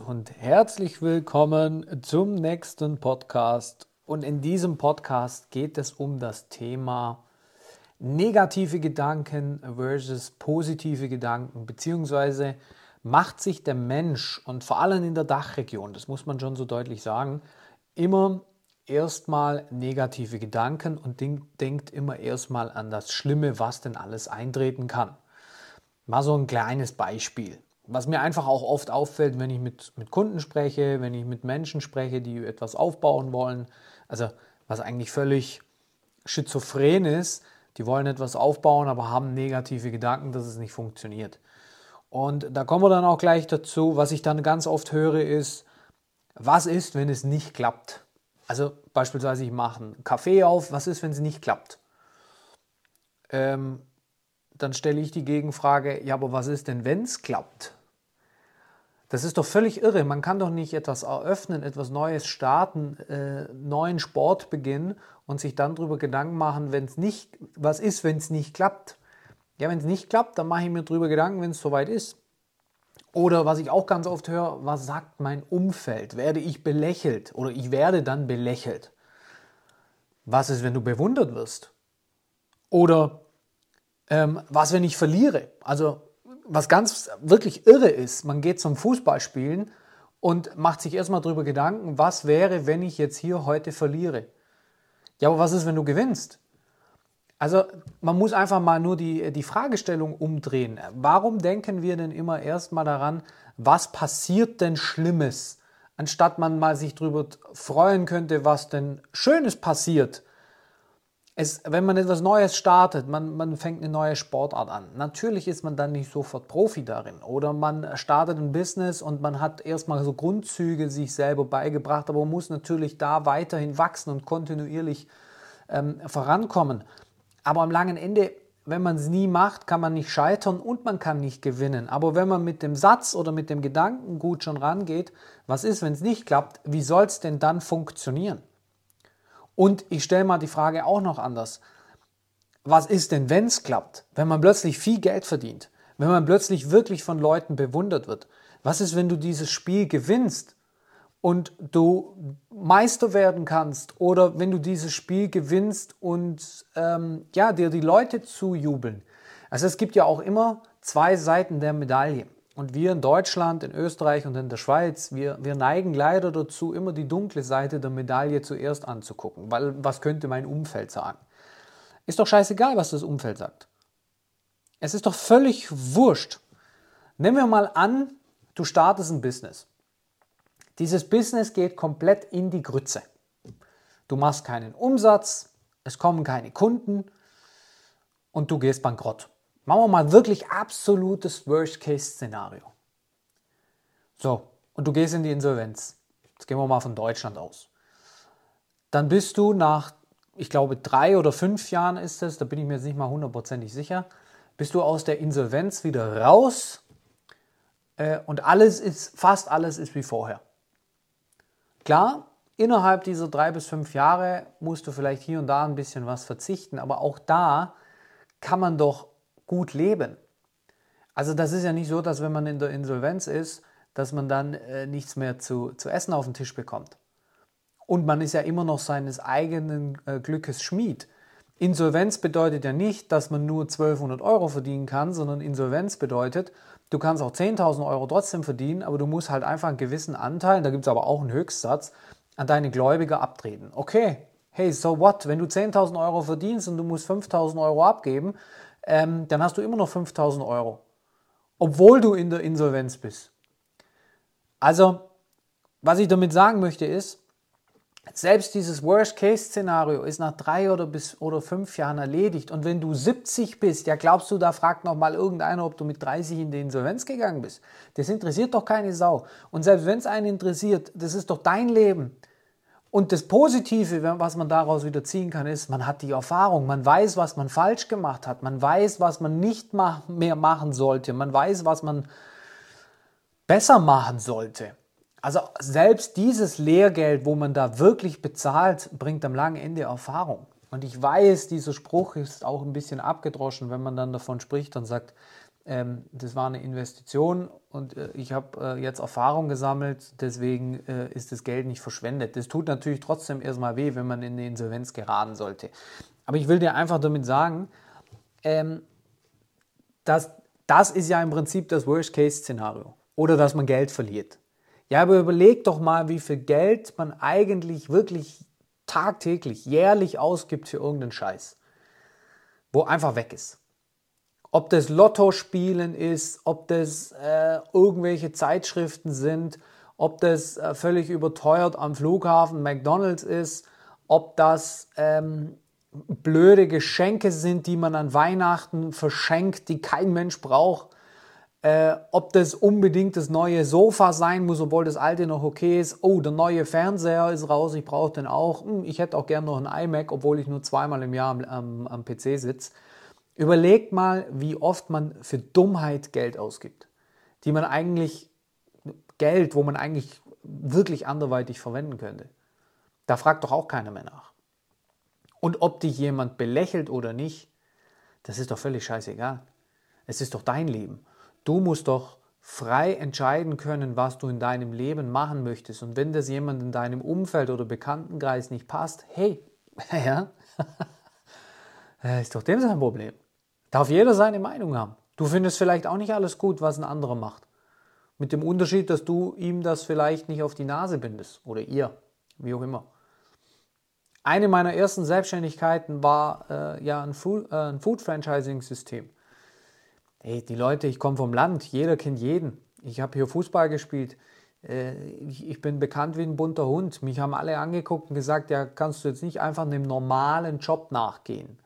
Und herzlich willkommen zum nächsten Podcast. Und in diesem Podcast geht es um das Thema negative Gedanken versus positive Gedanken, beziehungsweise macht sich der Mensch und vor allem in der Dachregion, das muss man schon so deutlich sagen, immer erstmal negative Gedanken und denkt immer erstmal an das Schlimme, was denn alles eintreten kann. Mal so ein kleines Beispiel was mir einfach auch oft auffällt, wenn ich mit, mit Kunden spreche, wenn ich mit Menschen spreche, die etwas aufbauen wollen, also was eigentlich völlig schizophren ist, die wollen etwas aufbauen, aber haben negative Gedanken, dass es nicht funktioniert. Und da kommen wir dann auch gleich dazu, was ich dann ganz oft höre, ist, was ist, wenn es nicht klappt? Also beispielsweise, ich mache einen Kaffee auf, was ist, wenn es nicht klappt? Ähm, dann stelle ich die Gegenfrage, ja, aber was ist denn, wenn es klappt? Das ist doch völlig irre. Man kann doch nicht etwas eröffnen, etwas Neues starten, äh, neuen Sport beginnen und sich dann darüber Gedanken machen, wenn es nicht, was ist, wenn es nicht klappt. Ja, wenn es nicht klappt, dann mache ich mir darüber Gedanken, wenn es soweit ist. Oder was ich auch ganz oft höre, was sagt mein Umfeld? Werde ich belächelt oder ich werde dann belächelt? Was ist, wenn du bewundert wirst? Oder ähm, was, wenn ich verliere? Also was ganz wirklich irre ist, man geht zum Fußballspielen und macht sich erstmal darüber Gedanken, was wäre, wenn ich jetzt hier heute verliere. Ja, aber was ist, wenn du gewinnst? Also man muss einfach mal nur die, die Fragestellung umdrehen. Warum denken wir denn immer erstmal daran, was passiert denn Schlimmes, anstatt man mal sich darüber freuen könnte, was denn Schönes passiert? Es, wenn man etwas Neues startet, man, man fängt eine neue Sportart an. Natürlich ist man dann nicht sofort Profi darin. Oder man startet ein Business und man hat erstmal so Grundzüge sich selber beigebracht, aber man muss natürlich da weiterhin wachsen und kontinuierlich ähm, vorankommen. Aber am langen Ende, wenn man es nie macht, kann man nicht scheitern und man kann nicht gewinnen. Aber wenn man mit dem Satz oder mit dem Gedanken gut schon rangeht, was ist, wenn es nicht klappt, wie soll es denn dann funktionieren? Und ich stelle mal die Frage auch noch anders. Was ist denn, wenn es klappt? Wenn man plötzlich viel Geld verdient? Wenn man plötzlich wirklich von Leuten bewundert wird? Was ist, wenn du dieses Spiel gewinnst und du Meister werden kannst? Oder wenn du dieses Spiel gewinnst und ähm, ja, dir die Leute zujubeln? Also es gibt ja auch immer zwei Seiten der Medaille. Und wir in Deutschland, in Österreich und in der Schweiz, wir, wir neigen leider dazu, immer die dunkle Seite der Medaille zuerst anzugucken, weil was könnte mein Umfeld sagen? Ist doch scheißegal, was das Umfeld sagt. Es ist doch völlig wurscht. Nehmen wir mal an, du startest ein Business. Dieses Business geht komplett in die Grütze. Du machst keinen Umsatz, es kommen keine Kunden und du gehst bankrott. Machen wir mal wirklich absolutes Worst-Case-Szenario. So, und du gehst in die Insolvenz. Jetzt gehen wir mal von Deutschland aus. Dann bist du nach, ich glaube, drei oder fünf Jahren ist es, da bin ich mir jetzt nicht mal hundertprozentig sicher, bist du aus der Insolvenz wieder raus äh, und alles ist, fast alles ist wie vorher. Klar, innerhalb dieser drei bis fünf Jahre musst du vielleicht hier und da ein bisschen was verzichten, aber auch da kann man doch gut leben. Also das ist ja nicht so, dass wenn man in der Insolvenz ist, dass man dann äh, nichts mehr zu, zu essen auf den Tisch bekommt. Und man ist ja immer noch seines eigenen äh, Glückes Schmied. Insolvenz bedeutet ja nicht, dass man nur 1200 Euro verdienen kann, sondern Insolvenz bedeutet, du kannst auch 10.000 Euro trotzdem verdienen, aber du musst halt einfach einen gewissen Anteil, da gibt es aber auch einen Höchstsatz, an deine Gläubiger abtreten. Okay, hey, so what? Wenn du 10.000 Euro verdienst und du musst 5.000 Euro abgeben, ähm, dann hast du immer noch 5000 Euro, obwohl du in der Insolvenz bist. Also, was ich damit sagen möchte ist, selbst dieses Worst-Case-Szenario ist nach drei oder bis oder fünf Jahren erledigt. Und wenn du 70 bist, ja glaubst du, da fragt noch mal irgendeiner, ob du mit 30 in die Insolvenz gegangen bist. Das interessiert doch keine Sau. Und selbst wenn es einen interessiert, das ist doch dein Leben. Und das Positive, was man daraus wieder ziehen kann, ist, man hat die Erfahrung, man weiß, was man falsch gemacht hat, man weiß, was man nicht mehr machen sollte, man weiß, was man besser machen sollte. Also selbst dieses Lehrgeld, wo man da wirklich bezahlt, bringt am langen Ende Erfahrung. Und ich weiß, dieser Spruch ist auch ein bisschen abgedroschen, wenn man dann davon spricht und sagt, ähm, das war eine Investition und äh, ich habe äh, jetzt Erfahrung gesammelt, deswegen äh, ist das Geld nicht verschwendet. Das tut natürlich trotzdem erstmal weh, wenn man in eine Insolvenz geraten sollte. Aber ich will dir einfach damit sagen, ähm, dass das ist ja im Prinzip das Worst-Case-Szenario oder dass man Geld verliert. Ja, aber überleg doch mal, wie viel Geld man eigentlich wirklich tagtäglich, jährlich ausgibt für irgendeinen Scheiß, wo einfach weg ist. Ob das Lotto-Spielen ist, ob das äh, irgendwelche Zeitschriften sind, ob das äh, völlig überteuert am Flughafen McDonald's ist, ob das ähm, blöde Geschenke sind, die man an Weihnachten verschenkt, die kein Mensch braucht. Äh, ob das unbedingt das neue Sofa sein muss, obwohl das alte noch okay ist. Oh, der neue Fernseher ist raus, ich brauche den auch. Hm, ich hätte auch gerne noch einen iMac, obwohl ich nur zweimal im Jahr am, am, am PC sitze. Überlegt mal, wie oft man für Dummheit Geld ausgibt, die man eigentlich, Geld, wo man eigentlich wirklich anderweitig verwenden könnte. Da fragt doch auch keiner mehr nach. Und ob dich jemand belächelt oder nicht, das ist doch völlig scheißegal. Es ist doch dein Leben. Du musst doch frei entscheiden können, was du in deinem Leben machen möchtest. Und wenn das jemand in deinem Umfeld oder Bekanntenkreis nicht passt, hey, ja, ist doch dem sein Problem. Darf jeder seine Meinung haben. Du findest vielleicht auch nicht alles gut, was ein anderer macht. Mit dem Unterschied, dass du ihm das vielleicht nicht auf die Nase bindest oder ihr, wie auch immer. Eine meiner ersten Selbstständigkeiten war äh, ja ein Food, äh, ein Food Franchising System. Hey, die Leute, ich komme vom Land, jeder kennt jeden. Ich habe hier Fußball gespielt. Äh, ich, bin bekannt wie ein bunter Hund. Mich haben alle angeguckt und gesagt, ja, kannst du jetzt nicht einfach einem normalen Job nachgehen.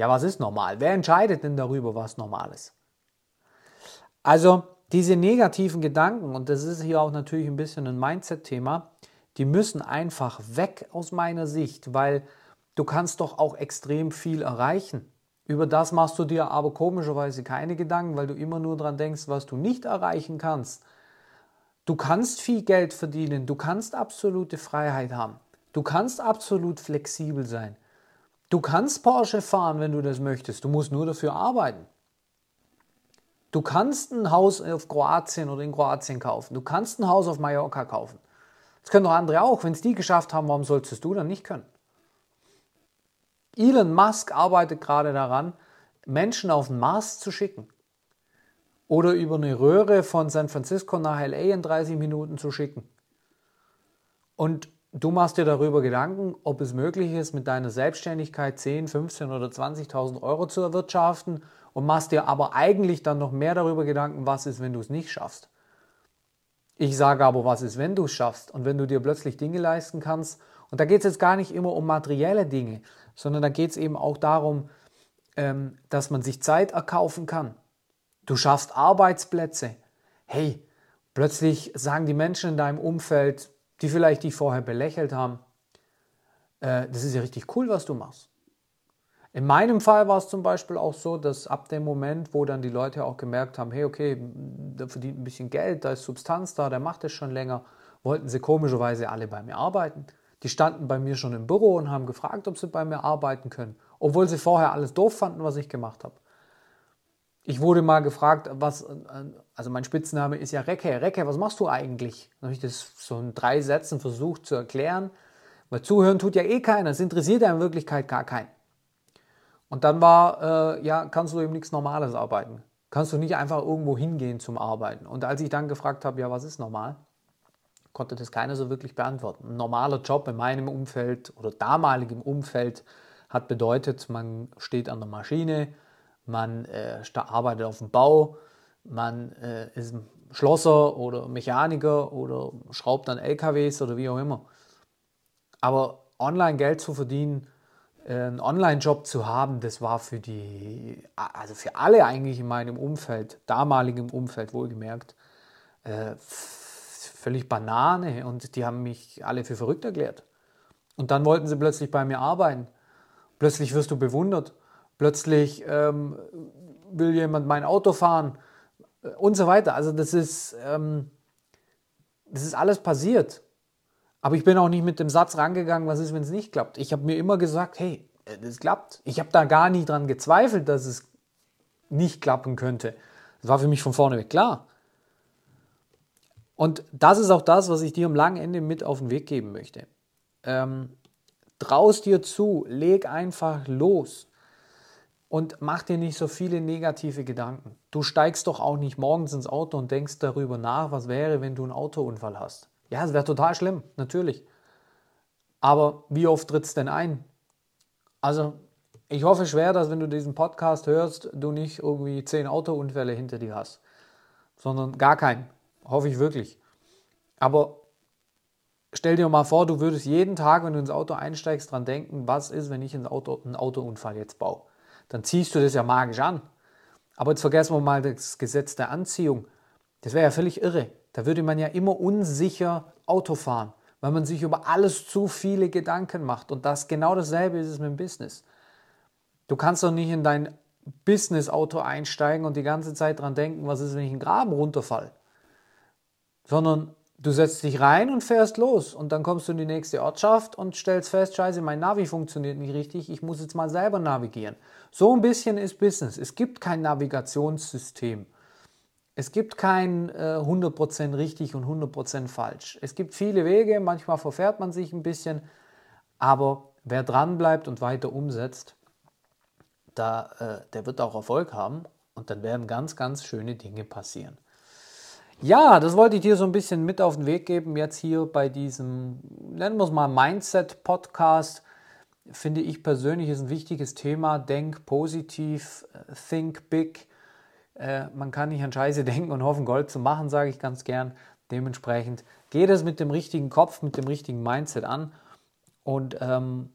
Ja, was ist normal? Wer entscheidet denn darüber, was normal ist? Also diese negativen Gedanken, und das ist hier auch natürlich ein bisschen ein Mindset-Thema, die müssen einfach weg aus meiner Sicht, weil du kannst doch auch extrem viel erreichen. Über das machst du dir aber komischerweise keine Gedanken, weil du immer nur daran denkst, was du nicht erreichen kannst. Du kannst viel Geld verdienen, du kannst absolute Freiheit haben, du kannst absolut flexibel sein. Du kannst Porsche fahren, wenn du das möchtest. Du musst nur dafür arbeiten. Du kannst ein Haus auf Kroatien oder in Kroatien kaufen. Du kannst ein Haus auf Mallorca kaufen. Das können doch andere auch. Wenn es die geschafft haben, warum solltest du dann nicht können? Elon Musk arbeitet gerade daran, Menschen auf den Mars zu schicken. Oder über eine Röhre von San Francisco nach LA in 30 Minuten zu schicken. Und Du machst dir darüber Gedanken, ob es möglich ist, mit deiner Selbstständigkeit 10, 15 oder 20.000 Euro zu erwirtschaften und machst dir aber eigentlich dann noch mehr darüber Gedanken, was ist, wenn du es nicht schaffst. Ich sage aber, was ist, wenn du es schaffst und wenn du dir plötzlich Dinge leisten kannst. Und da geht es jetzt gar nicht immer um materielle Dinge, sondern da geht es eben auch darum, ähm, dass man sich Zeit erkaufen kann. Du schaffst Arbeitsplätze. Hey, plötzlich sagen die Menschen in deinem Umfeld, die vielleicht dich vorher belächelt haben. Äh, das ist ja richtig cool, was du machst. In meinem Fall war es zum Beispiel auch so, dass ab dem Moment, wo dann die Leute auch gemerkt haben, hey, okay, der verdient ein bisschen Geld, da ist Substanz da, der macht es schon länger, wollten sie komischerweise alle bei mir arbeiten. Die standen bei mir schon im Büro und haben gefragt, ob sie bei mir arbeiten können, obwohl sie vorher alles doof fanden, was ich gemacht habe. Ich wurde mal gefragt, was, also mein Spitzname ist ja Recke. Recke, was machst du eigentlich? Dann habe ich das so in drei Sätzen versucht zu erklären, weil zuhören tut ja eh keiner, es interessiert ja in Wirklichkeit gar keinen. Und dann war, äh, ja, kannst du eben nichts Normales arbeiten. Kannst du nicht einfach irgendwo hingehen zum Arbeiten. Und als ich dann gefragt habe, ja, was ist normal, konnte das keiner so wirklich beantworten. Ein normaler Job in meinem Umfeld oder damaligem Umfeld hat bedeutet, man steht an der Maschine, man äh, arbeitet auf dem Bau, man äh, ist Schlosser oder Mechaniker oder schraubt an LKWs oder wie auch immer. Aber online Geld zu verdienen, äh, einen Online-Job zu haben, das war für die, also für alle eigentlich in meinem Umfeld, damaligem Umfeld wohlgemerkt, äh, völlig Banane und die haben mich alle für verrückt erklärt. Und dann wollten sie plötzlich bei mir arbeiten. Plötzlich wirst du bewundert. Plötzlich ähm, will jemand mein Auto fahren äh, und so weiter. Also das ist, ähm, das ist alles passiert. Aber ich bin auch nicht mit dem Satz rangegangen, was ist, wenn es nicht klappt. Ich habe mir immer gesagt, hey, das klappt. Ich habe da gar nicht dran gezweifelt, dass es nicht klappen könnte, Das war für mich von vorne weg klar. Und das ist auch das, was ich dir am langen Ende mit auf den Weg geben möchte. Ähm, traust dir zu, leg einfach los und mach dir nicht so viele negative Gedanken. Du steigst doch auch nicht morgens ins Auto und denkst darüber nach, was wäre, wenn du einen Autounfall hast. Ja, es wäre total schlimm, natürlich. Aber wie oft tritt es denn ein? Also, ich hoffe schwer, dass wenn du diesen Podcast hörst, du nicht irgendwie zehn Autounfälle hinter dir hast, sondern gar keinen. Hoffe ich wirklich. Aber stell dir mal vor, du würdest jeden Tag, wenn du ins Auto einsteigst, dran denken, was ist, wenn ich ins Auto, einen Autounfall jetzt baue dann ziehst du das ja magisch an. Aber jetzt vergessen wir mal das Gesetz der Anziehung. Das wäre ja völlig irre. Da würde man ja immer unsicher Auto fahren, weil man sich über alles zu viele Gedanken macht. Und das genau dasselbe ist es mit dem Business. Du kannst doch nicht in dein Business-Auto einsteigen und die ganze Zeit dran denken, was ist, wenn ich einen Graben runterfall. Sondern Du setzt dich rein und fährst los und dann kommst du in die nächste Ortschaft und stellst fest, scheiße, mein Navi funktioniert nicht richtig, ich muss jetzt mal selber navigieren. So ein bisschen ist Business. Es gibt kein Navigationssystem. Es gibt kein äh, 100% richtig und 100% falsch. Es gibt viele Wege, manchmal verfährt man sich ein bisschen, aber wer dran bleibt und weiter umsetzt, da, äh, der wird auch Erfolg haben und dann werden ganz, ganz schöne Dinge passieren. Ja, das wollte ich dir so ein bisschen mit auf den Weg geben, jetzt hier bei diesem, nennen wir es mal Mindset-Podcast. Finde ich persönlich ist ein wichtiges Thema. Denk positiv, think big. Äh, man kann nicht an Scheiße denken und hoffen, Gold zu machen, sage ich ganz gern. Dementsprechend geht es mit dem richtigen Kopf, mit dem richtigen Mindset an und ähm,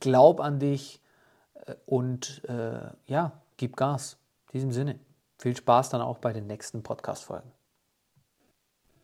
glaub an dich äh, und äh, ja, gib Gas. In diesem Sinne, viel Spaß dann auch bei den nächsten Podcast-Folgen.